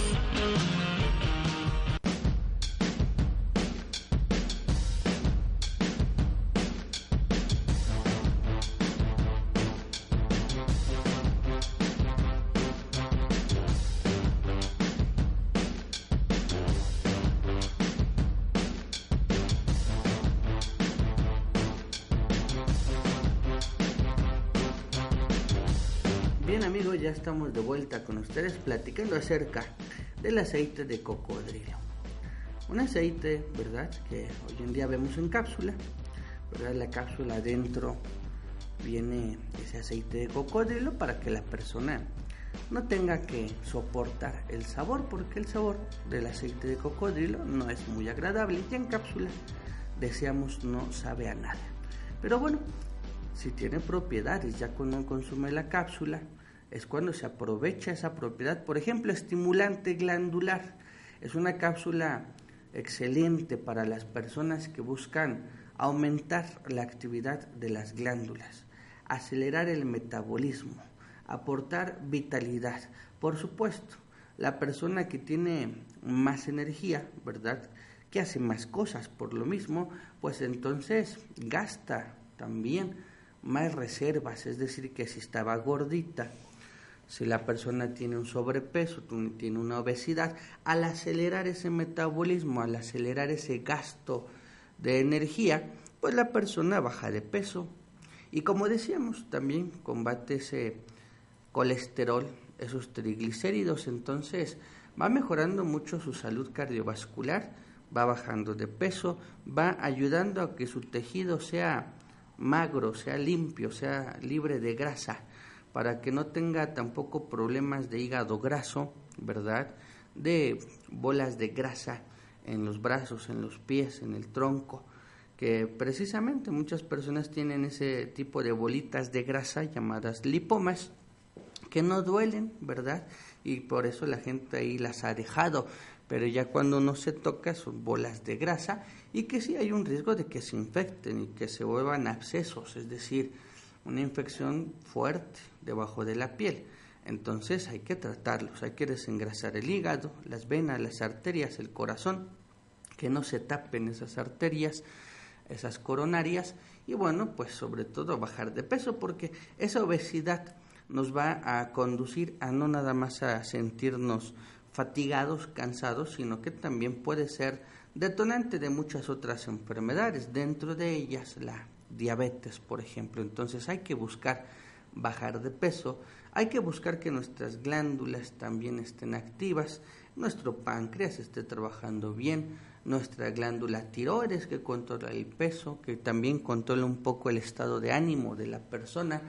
B: Estamos de vuelta con ustedes platicando acerca del aceite de cocodrilo. Un aceite, ¿verdad? Que hoy en día vemos en cápsula, ¿verdad? La cápsula adentro viene ese aceite de cocodrilo para que la persona no tenga que soportar el sabor, porque el sabor del aceite de cocodrilo no es muy agradable y en cápsula deseamos no sabe a nada. Pero bueno, si tiene propiedades, ya cuando consume la cápsula, es cuando se aprovecha esa propiedad. Por ejemplo, estimulante glandular. Es una cápsula excelente para las personas que buscan aumentar la actividad de las glándulas, acelerar el metabolismo, aportar vitalidad. Por supuesto, la persona que tiene más energía, ¿verdad? Que hace más cosas por lo mismo, pues entonces gasta también más reservas, es decir, que si estaba gordita, si la persona tiene un sobrepeso, tiene una obesidad, al acelerar ese metabolismo, al acelerar ese gasto de energía, pues la persona baja de peso. Y como decíamos, también combate ese colesterol, esos triglicéridos, entonces va mejorando mucho su salud cardiovascular, va bajando de peso, va ayudando a que su tejido sea magro, sea limpio, sea libre de grasa para que no tenga tampoco problemas de hígado graso, ¿verdad? De bolas de grasa en los brazos, en los pies, en el tronco, que precisamente muchas personas tienen ese tipo de bolitas de grasa llamadas lipomas, que no duelen, ¿verdad? Y por eso la gente ahí las ha dejado, pero ya cuando no se toca son bolas de grasa y que sí hay un riesgo de que se infecten y que se vuelvan abscesos, es decir, una infección fuerte debajo de la piel. Entonces hay que tratarlos, hay que desengrasar el hígado, las venas, las arterias, el corazón, que no se tapen esas arterias, esas coronarias y bueno, pues sobre todo bajar de peso porque esa obesidad nos va a conducir a no nada más a sentirnos fatigados, cansados, sino que también puede ser detonante de muchas otras enfermedades, dentro de ellas la diabetes, por ejemplo. Entonces hay que buscar bajar de peso, hay que buscar que nuestras glándulas también estén activas, nuestro páncreas esté trabajando bien, nuestra glándula tiroides que controla el peso, que también controla un poco el estado de ánimo de la persona,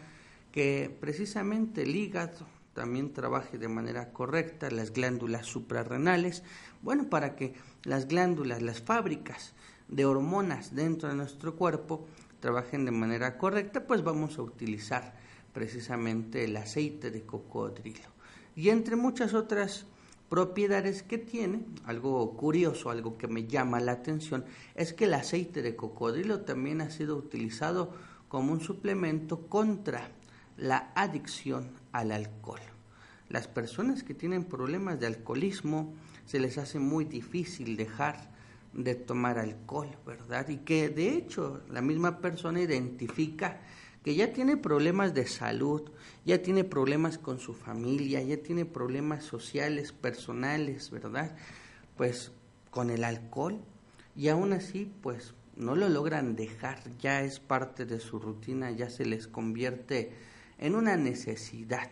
B: que precisamente el hígado también trabaje de manera correcta, las glándulas suprarrenales, bueno, para que las glándulas, las fábricas de hormonas dentro de nuestro cuerpo trabajen de manera correcta, pues vamos a utilizar precisamente el aceite de cocodrilo. Y entre muchas otras propiedades que tiene, algo curioso, algo que me llama la atención, es que el aceite de cocodrilo también ha sido utilizado como un suplemento contra la adicción al alcohol. Las personas que tienen problemas de alcoholismo se les hace muy difícil dejar de tomar alcohol, ¿verdad? Y que de hecho la misma persona identifica que ya tiene problemas de salud, ya tiene problemas con su familia, ya tiene problemas sociales, personales, ¿verdad? Pues con el alcohol y aún así pues no lo logran dejar, ya es parte de su rutina, ya se les convierte en una necesidad.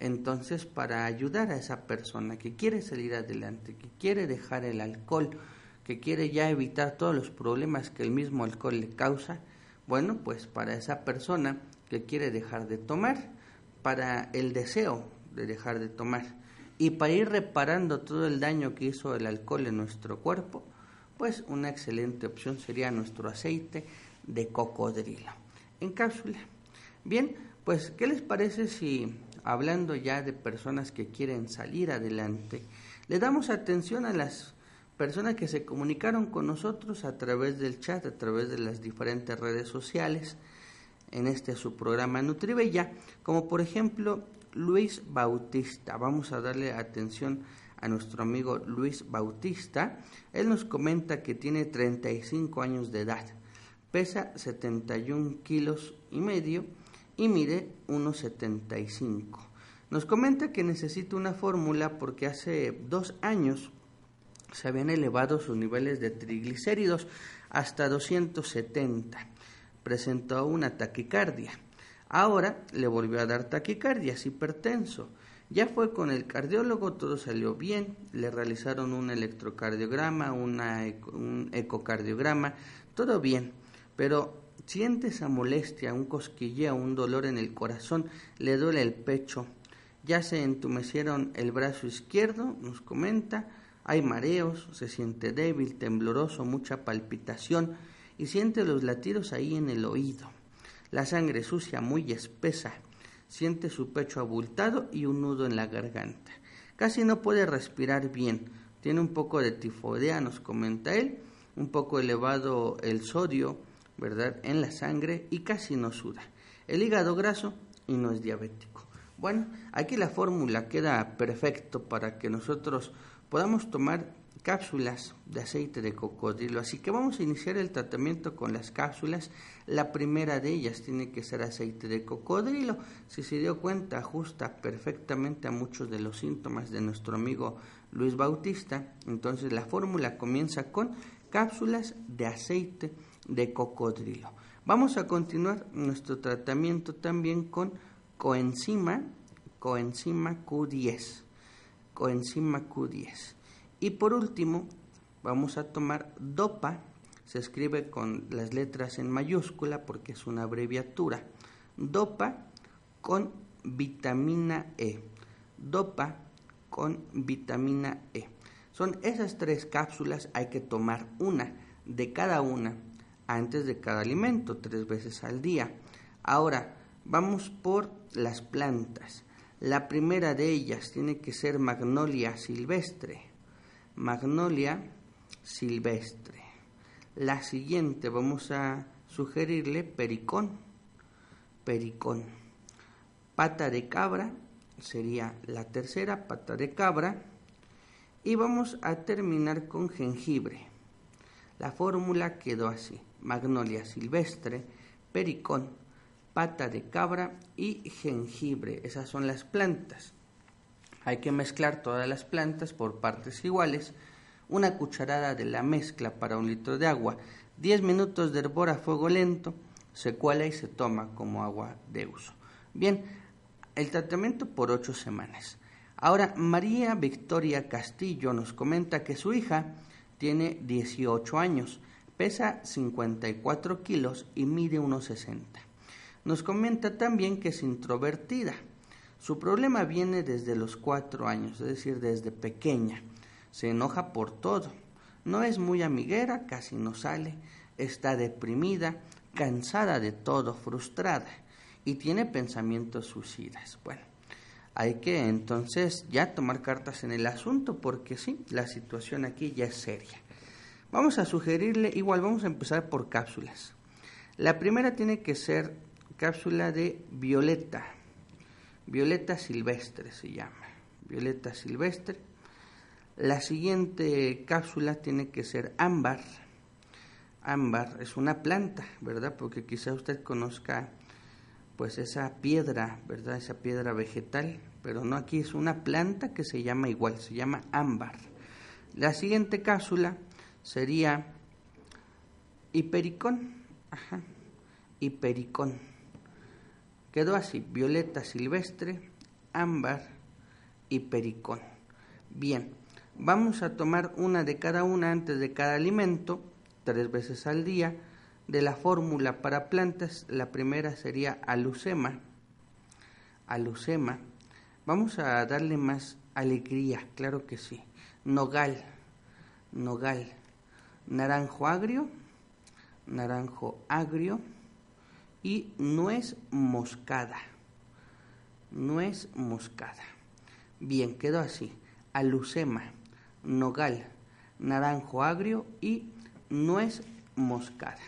B: Entonces, para ayudar a esa persona que quiere salir adelante, que quiere dejar el alcohol, que quiere ya evitar todos los problemas que el mismo alcohol le causa, bueno, pues para esa persona que quiere dejar de tomar, para el deseo de dejar de tomar y para ir reparando todo el daño que hizo el alcohol en nuestro cuerpo, pues una excelente opción sería nuestro aceite de cocodrilo en cápsula. Bien, pues ¿qué les parece si hablando ya de personas que quieren salir adelante, le damos atención a las personas que se comunicaron con nosotros a través del chat, a través de las diferentes redes sociales, en este su programa Nutribella, como por ejemplo Luis Bautista. Vamos a darle atención a nuestro amigo Luis Bautista. Él nos comenta que tiene 35 años de edad, pesa 71 kilos y medio y mide 1,75. Nos comenta que necesita una fórmula porque hace dos años se habían elevado sus niveles de triglicéridos hasta 270. Presentó una taquicardia. Ahora le volvió a dar taquicardia, es hipertenso. Ya fue con el cardiólogo, todo salió bien, le realizaron un electrocardiograma, un ecocardiograma, todo bien, pero siente esa molestia, un cosquilleo, un dolor en el corazón, le duele el pecho, ya se entumecieron el brazo izquierdo, nos comenta, hay mareos, se siente débil, tembloroso, mucha palpitación y siente los latidos ahí en el oído. La sangre sucia, muy espesa, siente su pecho abultado y un nudo en la garganta. Casi no puede respirar bien, tiene un poco de tifoidea, nos comenta él, un poco elevado el sodio, ¿verdad?, en la sangre y casi no suda. El hígado graso y no es diabético. Bueno, aquí la fórmula queda perfecto para que nosotros podamos tomar cápsulas de aceite de cocodrilo. Así que vamos a iniciar el tratamiento con las cápsulas. La primera de ellas tiene que ser aceite de cocodrilo. Si se dio cuenta, ajusta perfectamente a muchos de los síntomas de nuestro amigo Luis Bautista. Entonces la fórmula comienza con cápsulas de aceite de cocodrilo. Vamos a continuar nuestro tratamiento también con coenzima, coenzima Q10 coenzima Q10. Y por último, vamos a tomar DOPA, se escribe con las letras en mayúscula porque es una abreviatura. DOPA con vitamina E. DOPA con vitamina E. Son esas tres cápsulas, hay que tomar una de cada una antes de cada alimento, tres veces al día. Ahora, vamos por las plantas. La primera de ellas tiene que ser magnolia silvestre. Magnolia silvestre. La siguiente vamos a sugerirle pericón. Pericón. Pata de cabra sería la tercera, pata de cabra. Y vamos a terminar con jengibre. La fórmula quedó así. Magnolia silvestre, pericón, pata de cabra y jengibre. Esas son las plantas. Hay que mezclar todas las plantas por partes iguales. Una cucharada de la mezcla para un litro de agua. 10 minutos de hervor a fuego lento. Se cuela y se toma como agua de uso. Bien, el tratamiento por 8 semanas. Ahora, María Victoria Castillo nos comenta que su hija tiene 18 años, pesa 54 kilos y mide unos 60. Nos comenta también que es introvertida. Su problema viene desde los cuatro años, es decir, desde pequeña. Se enoja por todo. No es muy amiguera, casi no sale. Está deprimida, cansada de todo, frustrada y tiene pensamientos suicidas. Bueno, hay que entonces ya tomar cartas en el asunto porque sí, la situación aquí ya es seria. Vamos a sugerirle, igual vamos a empezar por cápsulas. La primera tiene que ser cápsula de violeta, violeta silvestre se llama, violeta silvestre. La siguiente cápsula tiene que ser ámbar. Ámbar es una planta, ¿verdad? Porque quizá usted conozca pues esa piedra, ¿verdad? Esa piedra vegetal, pero no aquí es una planta que se llama igual, se llama ámbar. La siguiente cápsula sería hipericón, ajá, hipericón. Quedó así, violeta silvestre, ámbar, hipericón. Bien, vamos a tomar una de cada una antes de cada alimento, tres veces al día. De la fórmula para plantas, la primera sería alucema. Alucema. Vamos a darle más alegría, claro que sí. Nogal, nogal. Naranjo agrio, naranjo agrio y nuez moscada. Nuez moscada. Bien, quedó así. Alucema, nogal, naranjo agrio y nuez moscada.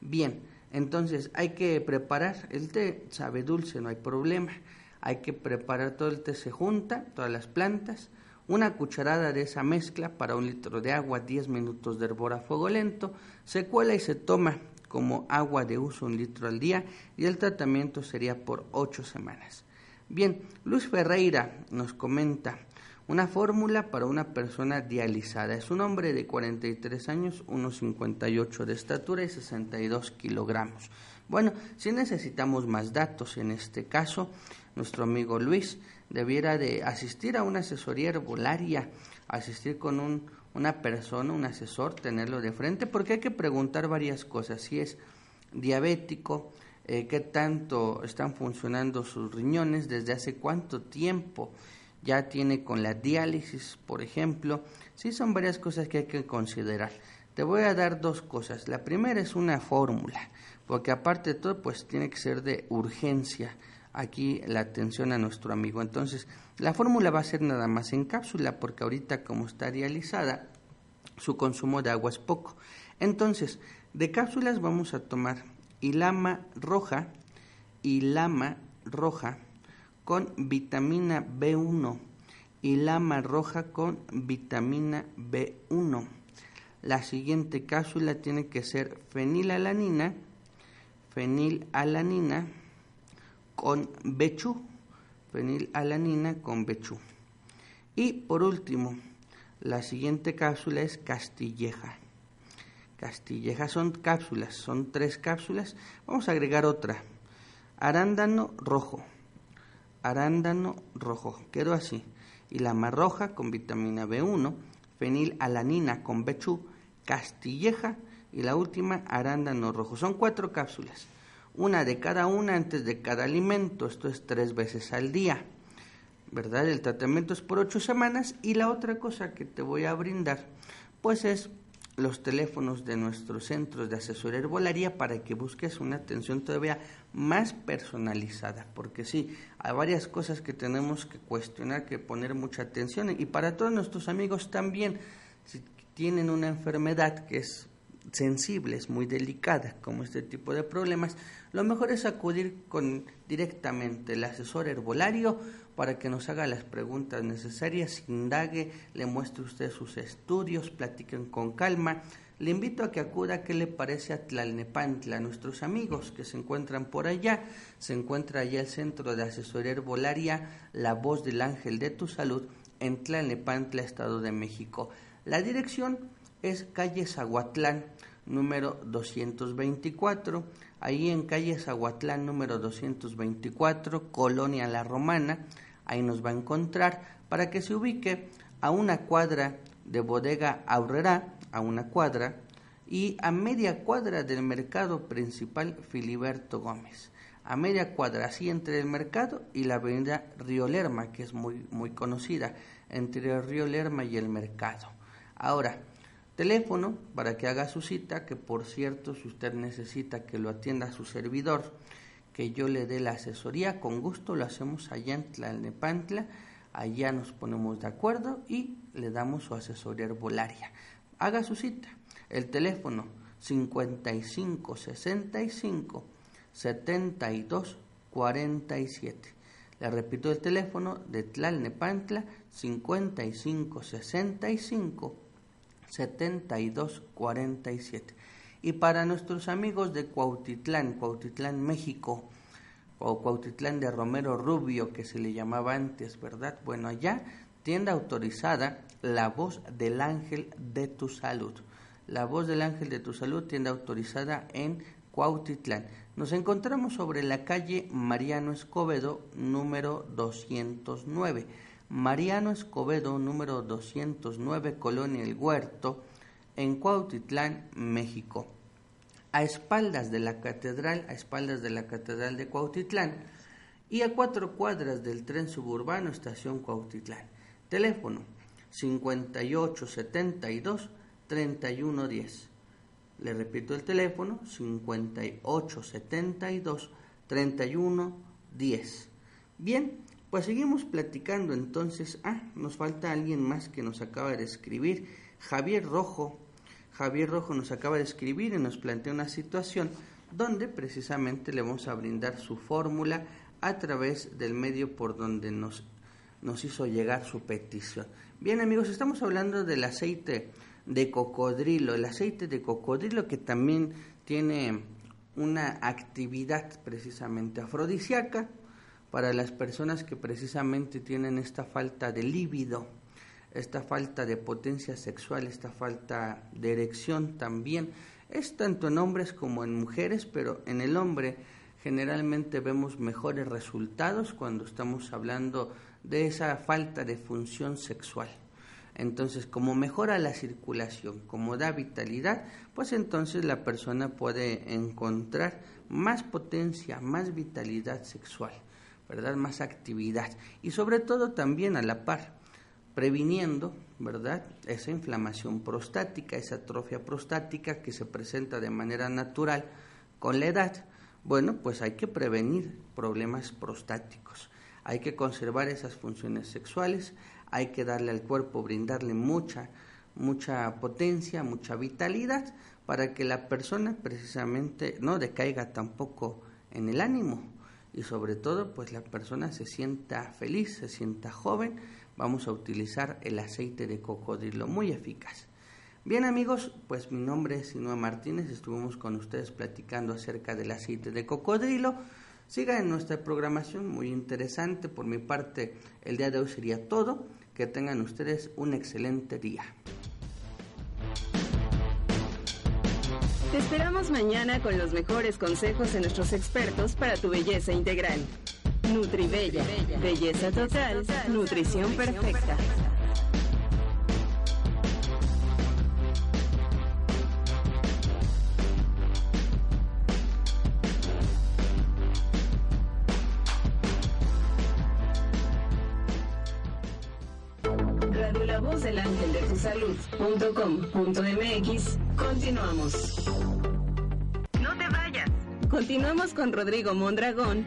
B: Bien, entonces hay que preparar el té, sabe dulce, no hay problema. Hay que preparar todo el té, se junta, todas las plantas, una cucharada de esa mezcla para un litro de agua, 10 minutos de hervor a fuego lento, se cuela y se toma como agua de uso un litro al día y el tratamiento sería por 8 semanas. Bien, Luis Ferreira nos comenta, una fórmula para una persona dializada. Es un hombre de 43 años, 1,58 de estatura y 62 kilogramos. Bueno, si necesitamos más datos en este caso, nuestro amigo Luis debiera de asistir a una asesoría herbolaria, asistir con un, una persona, un asesor, tenerlo de frente, porque hay que preguntar varias cosas. Si es diabético, eh, qué tanto están funcionando sus riñones, desde hace cuánto tiempo ya tiene con la diálisis, por ejemplo. Sí, son varias cosas que hay que considerar. Te voy a dar dos cosas. La primera es una fórmula, porque aparte de todo, pues tiene que ser de urgencia aquí la atención a nuestro amigo. Entonces, la fórmula va a ser nada más en cápsula, porque ahorita como está dializada, su consumo de agua es poco. Entonces, de cápsulas vamos a tomar ilama roja, ilama roja, con vitamina B1 y lama roja con vitamina B1. La siguiente cápsula tiene que ser fenilalanina, fenilalanina con bechú, fenilalanina con bechú. Y por último, la siguiente cápsula es castilleja. Castilleja son cápsulas, son tres cápsulas. Vamos a agregar otra. Arándano rojo, arándano rojo, quedó así, y la roja con vitamina B1, fenilalanina con bechú, castilleja y la última arándano rojo. Son cuatro cápsulas, una de cada una antes de cada alimento, esto es tres veces al día, ¿verdad? El tratamiento es por ocho semanas y la otra cosa que te voy a brindar, pues es los teléfonos de nuestros centros de asesoría herbolaria para que busques una atención todavía más personalizada, porque sí, hay varias cosas que tenemos que cuestionar, que poner mucha atención y para todos nuestros amigos también, si tienen una enfermedad que es sensible, es muy delicada, como este tipo de problemas, lo mejor es acudir con directamente el asesor herbolario para que nos haga las preguntas necesarias, indague, le muestre usted sus estudios, platiquen con calma. Le invito a que acuda qué le parece a Tlalnepantla, nuestros amigos que se encuentran por allá. Se encuentra allá el Centro de Asesoría Herbolaria La Voz del Ángel de tu Salud en Tlalnepantla, Estado de México. La dirección es calle Zaguatlán, número 224. Ahí en calle Zaguatlán, número 224, Colonia La Romana. Ahí nos va a encontrar para que se ubique a una cuadra de bodega Aurrera, a una cuadra, y a media cuadra del mercado principal Filiberto Gómez. A media cuadra, así entre el mercado y la avenida Río Lerma, que es muy, muy conocida, entre el Río Lerma y el mercado. Ahora, teléfono para que haga su cita, que por cierto, si usted necesita que lo atienda su servidor, que yo le dé la asesoría, con gusto lo hacemos allá en Tlalnepantla, allá nos ponemos de acuerdo y le damos su asesoría herbolaria. Haga su cita. El teléfono 55 65 72 47. Le repito el teléfono de Tlalnepantla 5565 7247. Y para nuestros amigos de Cuautitlán, Cuautitlán, México, o Cuautitlán de Romero Rubio, que se le llamaba antes, ¿verdad? Bueno, allá tienda autorizada La Voz del Ángel de tu Salud. La Voz del Ángel de tu Salud, tienda autorizada en Cuautitlán. Nos encontramos sobre la calle Mariano Escobedo, número 209. Mariano Escobedo, número 209, Colonia El Huerto, en Cuautitlán, México. A espaldas de la catedral, a espaldas de la catedral de Cuautitlán y a cuatro cuadras del tren suburbano Estación Cuautitlán. Teléfono 5872 3110. Le repito el teléfono 5872 3110. Bien, pues seguimos platicando entonces. Ah, nos falta alguien más que nos acaba de escribir. Javier Rojo. Javier Rojo nos acaba de escribir y nos plantea una situación donde precisamente le vamos a brindar su fórmula a través del medio por donde nos, nos hizo llegar su petición. Bien amigos, estamos hablando del aceite de cocodrilo, el aceite de cocodrilo que también tiene una actividad precisamente afrodisíaca, para las personas que precisamente tienen esta falta de líbido, esta falta de potencia sexual, esta falta de erección también. Es tanto en hombres como en mujeres, pero en el hombre generalmente vemos mejores resultados cuando estamos hablando de esa falta de función sexual. Entonces, como mejora la circulación, como da vitalidad, pues entonces la persona puede encontrar más potencia, más vitalidad sexual. ¿Verdad? Más actividad y sobre todo también a la par, previniendo, ¿verdad? Esa inflamación prostática, esa atrofia prostática que se presenta de manera natural con la edad. Bueno, pues hay que prevenir problemas prostáticos. Hay que conservar esas funciones sexuales, hay que darle al cuerpo, brindarle mucha, mucha potencia, mucha vitalidad para que la persona precisamente no decaiga tampoco en el ánimo, y sobre todo pues la persona se sienta feliz, se sienta joven, vamos a utilizar el aceite de cocodrilo muy eficaz. Bien amigos, pues mi nombre es Sinua Martínez, estuvimos con ustedes platicando acerca del aceite de cocodrilo. Siga en nuestra programación, muy interesante. Por mi parte, el día de hoy sería todo. Que tengan ustedes un excelente día.
A: Te esperamos mañana con los mejores consejos de nuestros expertos para tu belleza integral. Nutribella, belleza total, nutrición perfecta. Salud.com.mx Continuamos. No te vayas. Continuamos con Rodrigo Mondragón